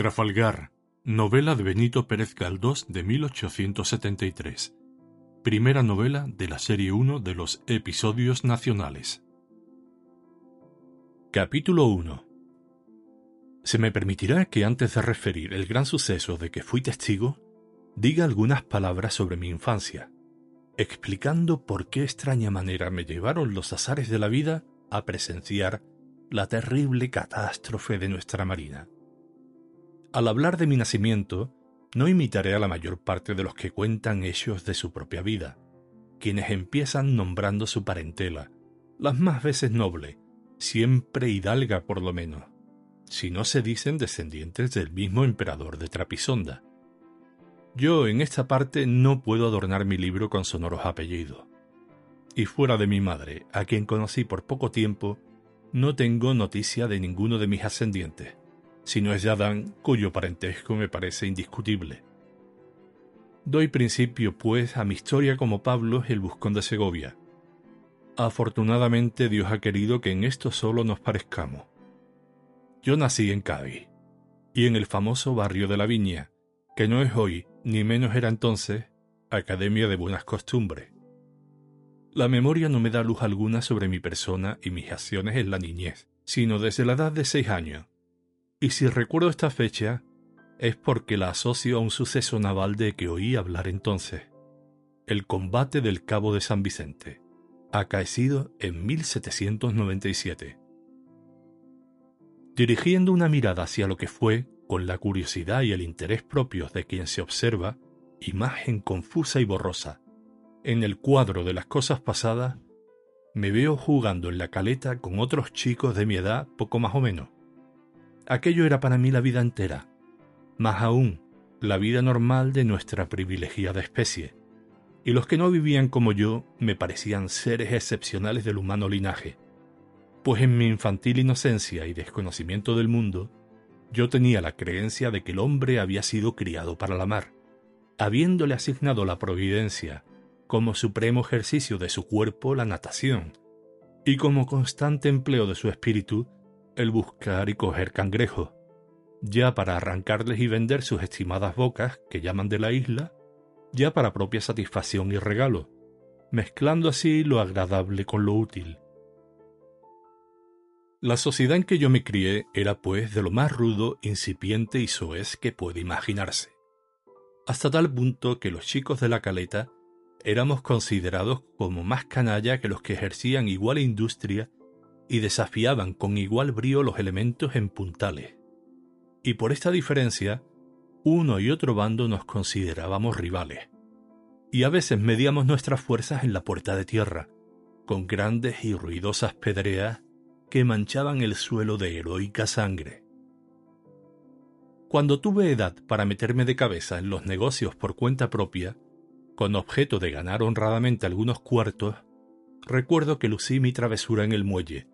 Trafalgar, novela de Benito Pérez Galdós de 1873. Primera novela de la serie 1 de los episodios nacionales. Capítulo 1 Se me permitirá que antes de referir el gran suceso de que fui testigo, diga algunas palabras sobre mi infancia, explicando por qué extraña manera me llevaron los azares de la vida a presenciar la terrible catástrofe de nuestra Marina. Al hablar de mi nacimiento, no imitaré a la mayor parte de los que cuentan hechos de su propia vida, quienes empiezan nombrando su parentela, las más veces noble, siempre hidalga por lo menos, si no se dicen descendientes del mismo emperador de Trapisonda. Yo en esta parte no puedo adornar mi libro con sonoros apellidos. Y fuera de mi madre, a quien conocí por poco tiempo, no tengo noticia de ninguno de mis ascendientes si no es de Adán, cuyo parentesco me parece indiscutible. Doy principio, pues, a mi historia como Pablo el buscón de Segovia. Afortunadamente Dios ha querido que en esto solo nos parezcamos. Yo nací en Cádiz, y en el famoso barrio de la Viña, que no es hoy, ni menos era entonces, Academia de Buenas Costumbres. La memoria no me da luz alguna sobre mi persona y mis acciones en la niñez, sino desde la edad de seis años, y si recuerdo esta fecha, es porque la asocio a un suceso naval de que oí hablar entonces, el combate del Cabo de San Vicente, acaecido en 1797. Dirigiendo una mirada hacia lo que fue, con la curiosidad y el interés propios de quien se observa, imagen confusa y borrosa, en el cuadro de las cosas pasadas, me veo jugando en la caleta con otros chicos de mi edad poco más o menos, Aquello era para mí la vida entera, más aún la vida normal de nuestra privilegiada especie, y los que no vivían como yo me parecían seres excepcionales del humano linaje, pues en mi infantil inocencia y desconocimiento del mundo, yo tenía la creencia de que el hombre había sido criado para la mar, habiéndole asignado la providencia como supremo ejercicio de su cuerpo la natación, y como constante empleo de su espíritu el buscar y coger cangrejos, ya para arrancarles y vender sus estimadas bocas que llaman de la isla, ya para propia satisfacción y regalo, mezclando así lo agradable con lo útil. La sociedad en que yo me crié era pues de lo más rudo, incipiente y soez que puede imaginarse, hasta tal punto que los chicos de la caleta éramos considerados como más canalla que los que ejercían igual industria y desafiaban con igual brío los elementos en puntales. Y por esta diferencia, uno y otro bando nos considerábamos rivales. Y a veces medíamos nuestras fuerzas en la puerta de tierra, con grandes y ruidosas pedreas que manchaban el suelo de heroica sangre. Cuando tuve edad para meterme de cabeza en los negocios por cuenta propia, con objeto de ganar honradamente algunos cuartos, recuerdo que lucí mi travesura en el muelle,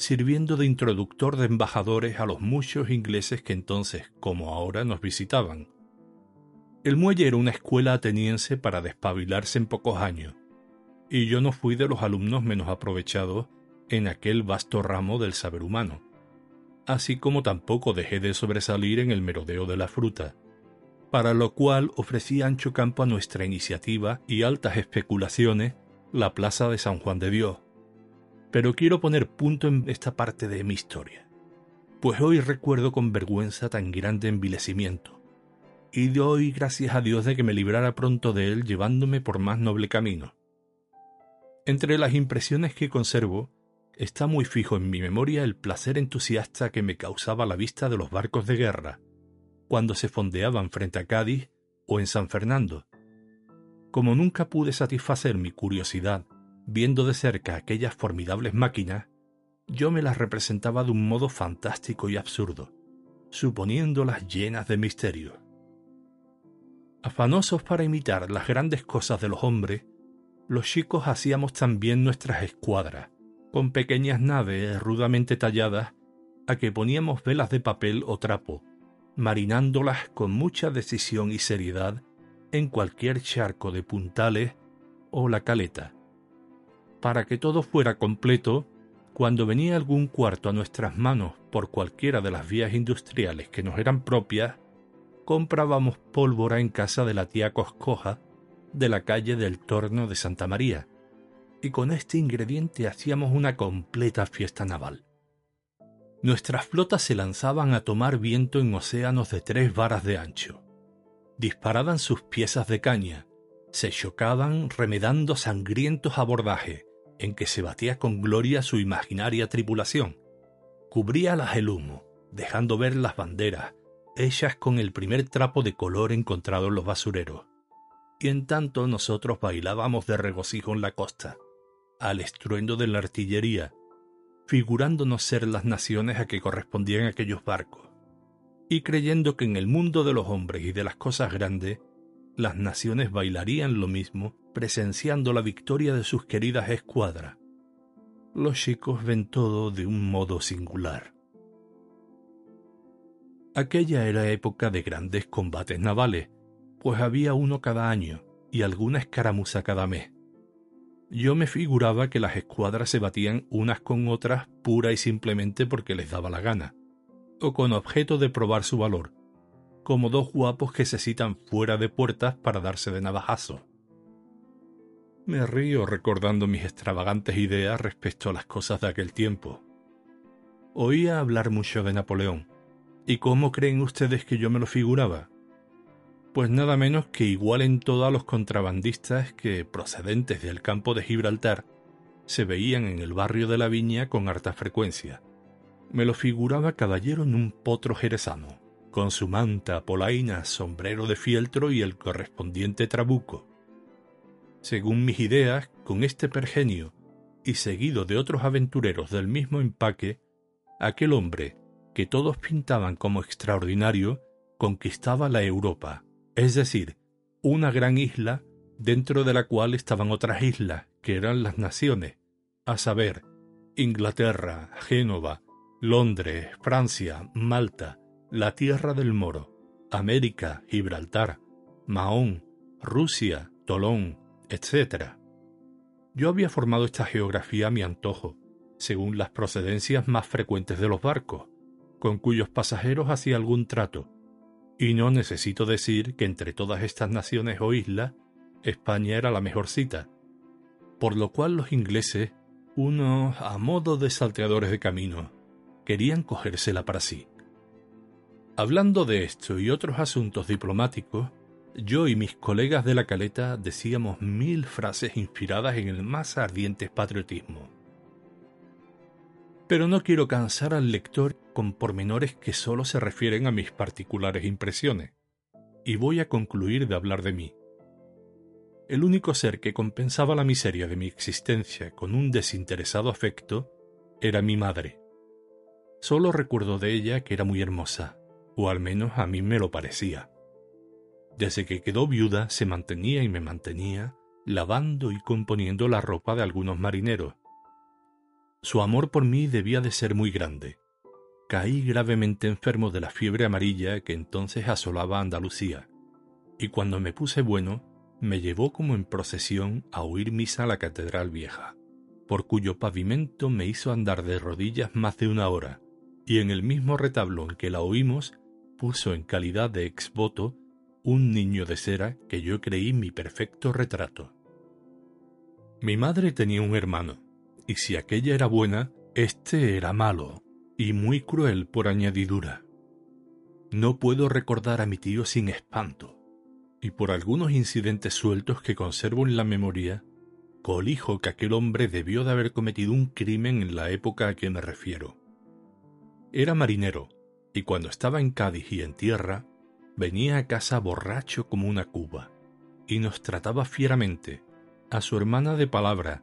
sirviendo de introductor de embajadores a los muchos ingleses que entonces, como ahora, nos visitaban. El muelle era una escuela ateniense para despabilarse en pocos años, y yo no fui de los alumnos menos aprovechados en aquel vasto ramo del saber humano, así como tampoco dejé de sobresalir en el merodeo de la fruta, para lo cual ofrecí ancho campo a nuestra iniciativa y altas especulaciones la plaza de San Juan de Dios, pero quiero poner punto en esta parte de mi historia, pues hoy recuerdo con vergüenza tan grande envilecimiento, y doy gracias a Dios de que me librara pronto de él llevándome por más noble camino. Entre las impresiones que conservo, está muy fijo en mi memoria el placer entusiasta que me causaba la vista de los barcos de guerra, cuando se fondeaban frente a Cádiz o en San Fernando. Como nunca pude satisfacer mi curiosidad Viendo de cerca aquellas formidables máquinas, yo me las representaba de un modo fantástico y absurdo, suponiéndolas llenas de misterio. Afanosos para imitar las grandes cosas de los hombres, los chicos hacíamos también nuestras escuadras, con pequeñas naves rudamente talladas a que poníamos velas de papel o trapo, marinándolas con mucha decisión y seriedad en cualquier charco de puntales o la caleta para que todo fuera completo, Cuando venía algún cuarto a nuestras manos por cualquiera de las vías industriales que nos eran propias, comprábamos pólvora en casa de la tía Coscoja de la calle del Torno de Santa María, y con este ingrediente hacíamos una completa fiesta naval. Nuestras flotas se lanzaban a tomar viento en océanos de tres varas de ancho. Disparaban sus piezas de caña, se chocaban remedando sangrientos abordajes en que se batía con gloria su imaginaria tripulación. Cubríalas el humo, dejando ver las banderas, hechas con el primer trapo de color encontrado en los basureros. Y en tanto nosotros bailábamos de regocijo en la costa, al estruendo de la artillería, figurándonos ser las naciones a que correspondían aquellos barcos, y creyendo que en el mundo de los hombres y de las cosas grandes, las naciones bailarían lo mismo, presenciando la victoria de sus queridas escuadras. Los chicos ven todo de un modo singular. Aquella era época de grandes combates navales, pues había uno cada año y alguna escaramuza cada mes. Yo me figuraba que las escuadras se batían unas con otras pura y simplemente porque les daba la gana, o con objeto de probar su valor, como dos guapos que se citan fuera de puertas para darse de navajazo. Me río recordando mis extravagantes ideas respecto a las cosas de aquel tiempo. Oía hablar mucho de Napoleón. ¿Y cómo creen ustedes que yo me lo figuraba? pues nada menos que igualen todos los contrabandistas que, procedentes del campo de Gibraltar, se veían en el barrio de la Viña con harta frecuencia. Me lo figuraba caballero en un potro jerezano, con su manta, polaina, sombrero de fieltro y el correspondiente trabuco. Según mis ideas, con este pergenio, y seguido de otros aventureros del mismo empaque, aquel hombre, que todos pintaban como extraordinario, conquistaba la Europa, es decir, una gran isla dentro de la cual estaban otras islas, que eran las naciones, a saber, Inglaterra, Génova, Londres, Francia, Malta, la Tierra del Moro, América, Gibraltar, Mahón, Rusia, Tolón, etc. Yo había formado esta geografía a mi antojo, según las procedencias más frecuentes de los barcos, con cuyos pasajeros hacía algún trato, y no necesito decir que entre todas estas naciones o islas, España era la mejor cita, por lo cual los ingleses, unos a modo de salteadores de camino, querían cogérsela para sí. Hablando de esto y otros asuntos diplomáticos, yo y mis colegas de la caleta decíamos mil frases inspiradas en el más ardiente patriotismo pero no quiero cansar al lector con pormenores que solo se refieren a mis particulares impresiones, y voy a concluir de hablar de mí. El único ser que compensaba la miseria de mi existencia con un desinteresado afecto era mi madre. Solo recuerdo de ella que era muy hermosa, o al menos a mí me lo parecía. Desde que quedó viuda se mantenía y me mantenía lavando y componiendo la ropa de algunos marineros, su amor por mí debía de ser muy grande. Caí gravemente enfermo de la fiebre amarilla que entonces asolaba Andalucía, y cuando me puse bueno, me llevó como en procesión a oír misa a la Catedral Vieja, por cuyo pavimento me hizo andar de rodillas más de una hora, y en el mismo retablo en que la oímos puso en calidad de exvoto un niño de cera que yo creí mi perfecto retrato. Mi madre tenía un hermano, y si aquella era buena, éste era malo, y muy cruel por añadidura. No puedo recordar a mi tío sin espanto, y por algunos incidentes sueltos que conservo en la memoria, colijo que aquel hombre debió de haber cometido un crimen en la época a que me refiero. Era marinero, y cuando estaba en Cádiz y en tierra, venía a casa borracho como una cuba, y nos trataba fieramente, a su hermana de palabra,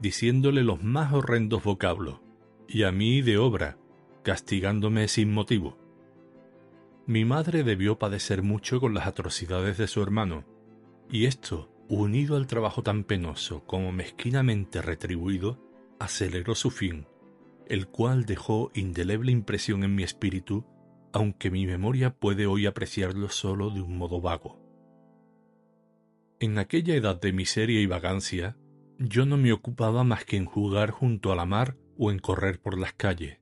diciéndole los más horrendos vocablos, y a mí de obra, castigándome sin motivo. Mi madre debió padecer mucho con las atrocidades de su hermano, y esto, unido al trabajo tan penoso como mezquinamente retribuido, aceleró su fin, el cual dejó indeleble impresión en mi espíritu, aunque mi memoria puede hoy apreciarlo solo de un modo vago. En aquella edad de miseria y vagancia, yo no me ocupaba más que en jugar junto a la mar o en correr por las calles.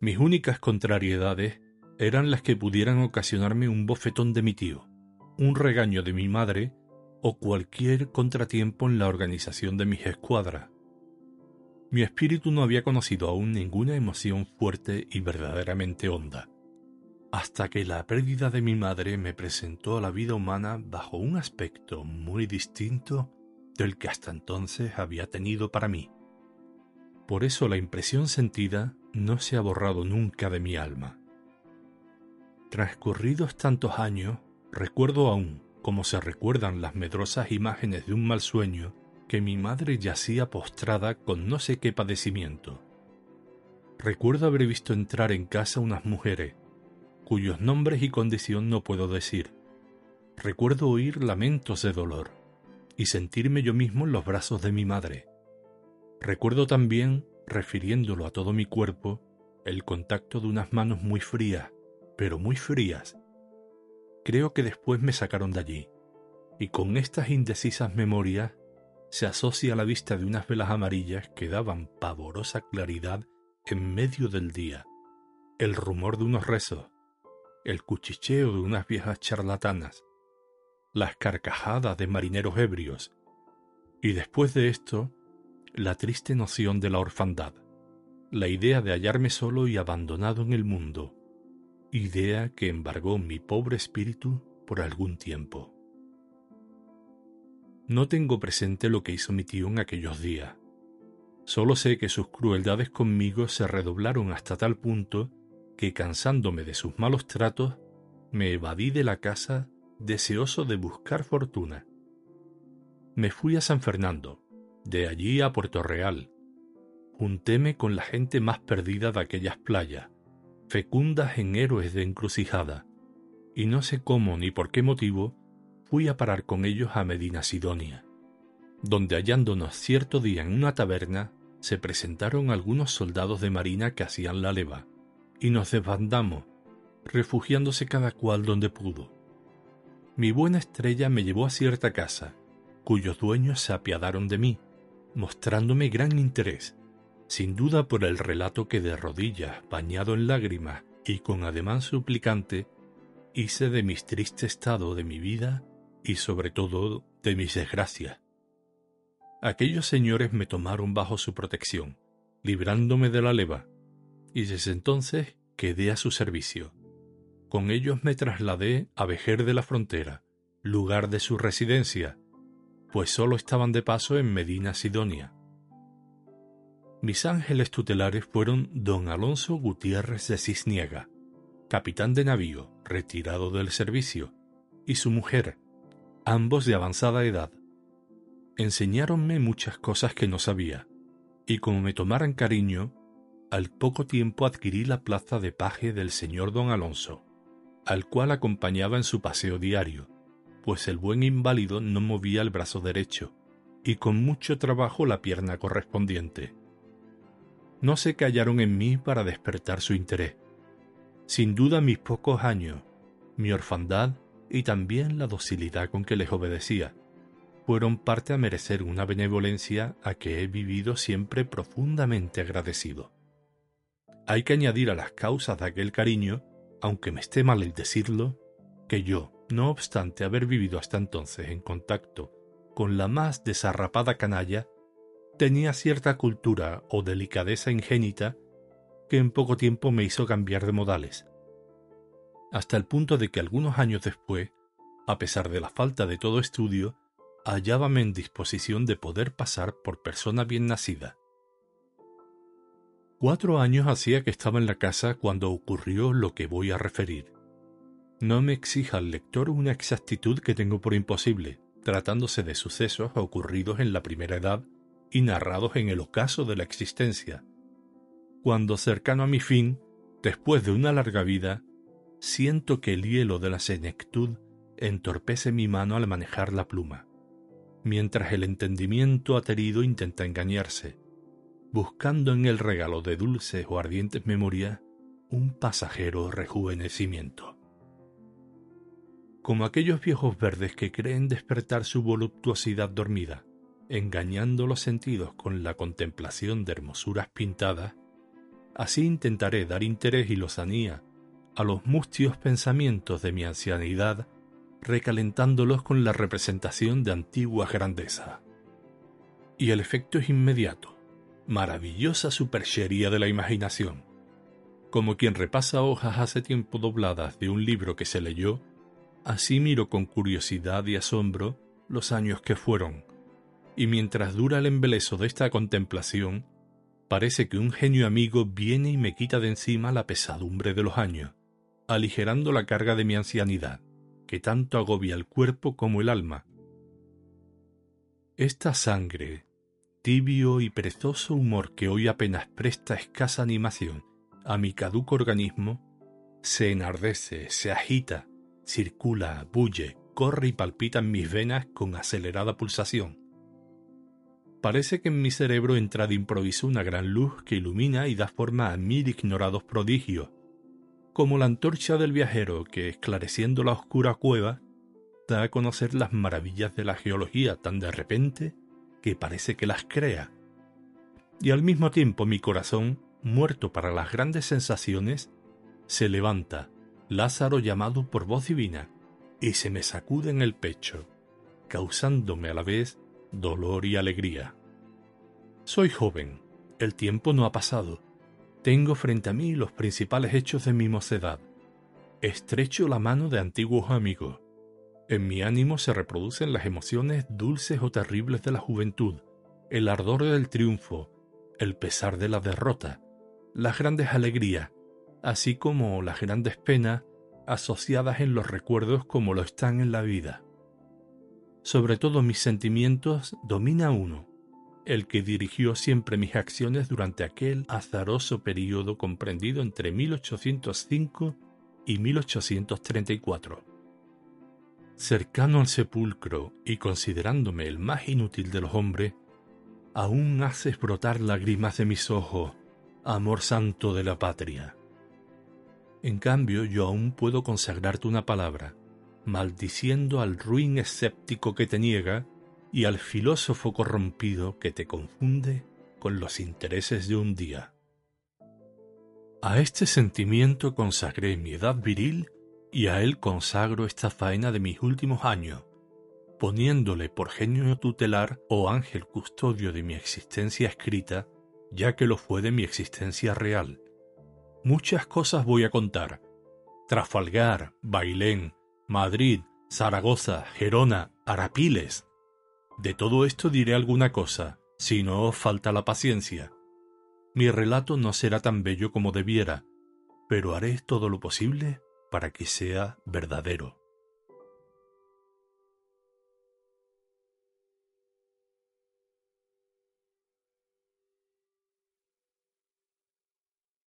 Mis únicas contrariedades eran las que pudieran ocasionarme un bofetón de mi tío, un regaño de mi madre o cualquier contratiempo en la organización de mis escuadras. Mi espíritu no había conocido aún ninguna emoción fuerte y verdaderamente honda, hasta que la pérdida de mi madre me presentó a la vida humana bajo un aspecto muy distinto del que hasta entonces había tenido para mí. Por eso la impresión sentida no se ha borrado nunca de mi alma. Transcurridos tantos años, recuerdo aún, como se recuerdan las medrosas imágenes de un mal sueño, que mi madre yacía postrada con no sé qué padecimiento. Recuerdo haber visto entrar en casa unas mujeres, cuyos nombres y condición no puedo decir. Recuerdo oír lamentos de dolor y sentirme yo mismo en los brazos de mi madre. Recuerdo también, refiriéndolo a todo mi cuerpo, el contacto de unas manos muy frías, pero muy frías. Creo que después me sacaron de allí, y con estas indecisas memorias se asocia la vista de unas velas amarillas que daban pavorosa claridad en medio del día, el rumor de unos rezos, el cuchicheo de unas viejas charlatanas, las carcajadas de marineros ebrios, y después de esto, la triste noción de la orfandad, la idea de hallarme solo y abandonado en el mundo, idea que embargó mi pobre espíritu por algún tiempo. No tengo presente lo que hizo mi tío en aquellos días. Solo sé que sus crueldades conmigo se redoblaron hasta tal punto que, cansándome de sus malos tratos, me evadí de la casa deseoso de buscar fortuna. Me fui a San Fernando, de allí a Puerto Real. Juntéme con la gente más perdida de aquellas playas, fecundas en héroes de encrucijada, y no sé cómo ni por qué motivo fui a parar con ellos a Medina Sidonia, donde hallándonos cierto día en una taberna, se presentaron algunos soldados de marina que hacían la leva, y nos desbandamos, refugiándose cada cual donde pudo. Mi buena estrella me llevó a cierta casa, cuyos dueños se apiadaron de mí, mostrándome gran interés, sin duda por el relato que de rodillas, bañado en lágrimas y con ademán suplicante, hice de mis triste estado de mi vida y sobre todo de mis desgracias. Aquellos señores me tomaron bajo su protección, librándome de la leva, y desde entonces quedé a su servicio. Con ellos me trasladé a Vejer de la Frontera, lugar de su residencia, pues sólo estaban de paso en Medina Sidonia. Mis ángeles tutelares fueron don Alonso Gutiérrez de Cisniega, capitán de navío, retirado del servicio, y su mujer, ambos de avanzada edad. Enseñáronme muchas cosas que no sabía, y como me tomaran cariño, al poco tiempo adquirí la plaza de paje del señor don Alonso, al cual acompañaba en su paseo diario, pues el buen inválido no movía el brazo derecho, y con mucho trabajo la pierna correspondiente. No se callaron en mí para despertar su interés. Sin duda mis pocos años, mi orfandad y también la docilidad con que les obedecía, fueron parte a merecer una benevolencia a que he vivido siempre profundamente agradecido. Hay que añadir a las causas de aquel cariño, aunque me esté mal el decirlo, que yo, no obstante haber vivido hasta entonces en contacto con la más desarrapada canalla, tenía cierta cultura o delicadeza ingénita que en poco tiempo me hizo cambiar de modales hasta el punto de que algunos años después, a pesar de la falta de todo estudio, hallábame en disposición de poder pasar por persona bien nacida. Cuatro años hacía que estaba en la casa cuando ocurrió lo que voy a referir. No me exija al lector una exactitud que tengo por imposible, tratándose de sucesos ocurridos en la primera edad y narrados en el ocaso de la existencia. Cuando cercano a mi fin, después de una larga vida, siento que el hielo de la senectud entorpece mi mano al manejar la pluma, mientras el entendimiento aterido intenta engañarse, buscando en el regalo de dulces o ardientes memorias un pasajero rejuvenecimiento. Como aquellos viejos verdes que creen despertar su voluptuosidad dormida, engañando los sentidos con la contemplación de hermosuras pintadas, así intentaré dar interés y lozanía a los mustios pensamientos de mi ancianidad, recalentándolos con la representación de antiguas grandezas. Y el efecto es inmediato, maravillosa superchería de la imaginación. Como quien repasa hojas hace tiempo dobladas de un libro que se leyó, así miro con curiosidad y asombro los años que fueron, y mientras dura el embeleso de esta contemplación, parece que un genio amigo viene y me quita de encima la pesadumbre de los años, aligerando la carga de mi ancianidad, que tanto agobia el cuerpo como el alma. Esta sangre, tibio y perezoso humor que hoy apenas presta escasa animación a mi caduco organismo, se enardece, se agita, circula, bulle, corre y palpita en mis venas con acelerada pulsación. Parece que en mi cerebro entra de improviso una gran luz que ilumina y da forma a mil ignorados prodigios, como la antorcha del viajero que, esclareciendo la oscura cueva, da a conocer las maravillas de la geología tan de repente que parece que las crea. Y al mismo tiempo mi corazón, muerto para las grandes sensaciones, se levanta, Lázaro llamado por voz divina, y se me sacude en el pecho, causándome a la vez dolor y alegría. Soy joven, el tiempo no ha pasado. Tengo frente a mí los principales hechos de mi mocedad. Estrecho la mano de antiguos amigos. En mi ánimo se reproducen las emociones dulces o terribles de la juventud, el ardor del triunfo, el pesar de la derrota, las grandes alegrías, así como las grandes penas asociadas en los recuerdos como lo están en la vida. Sobre todo mis sentimientos domina uno, el que dirigió siempre mis acciones durante aquel azaroso período comprendido entre 1805 y 1834. Cercano al sepulcro y considerándome el más inútil de los hombres, aún haces brotar lágrimas de mis ojos, amor santo de la patria. En cambio, yo aún puedo consagrarte una palabra, maldiciendo al ruin escéptico que te niega y al filósofo corrompido que te confunde con los intereses de un día. A este sentimiento consagré mi edad viril y a él consagro esta faena de mis últimos años, poniéndole por genio tutelar o ángel custodio de mi existencia escrita, ya que lo fue de mi existencia real Muchas cosas voy a contar. Trafalgar, Bailén, Madrid, Zaragoza, Gerona, Arapiles. De todo esto diré alguna cosa, si no os falta la paciencia. Mi relato no será tan bello como debiera, pero haré todo lo posible para que sea verdadero.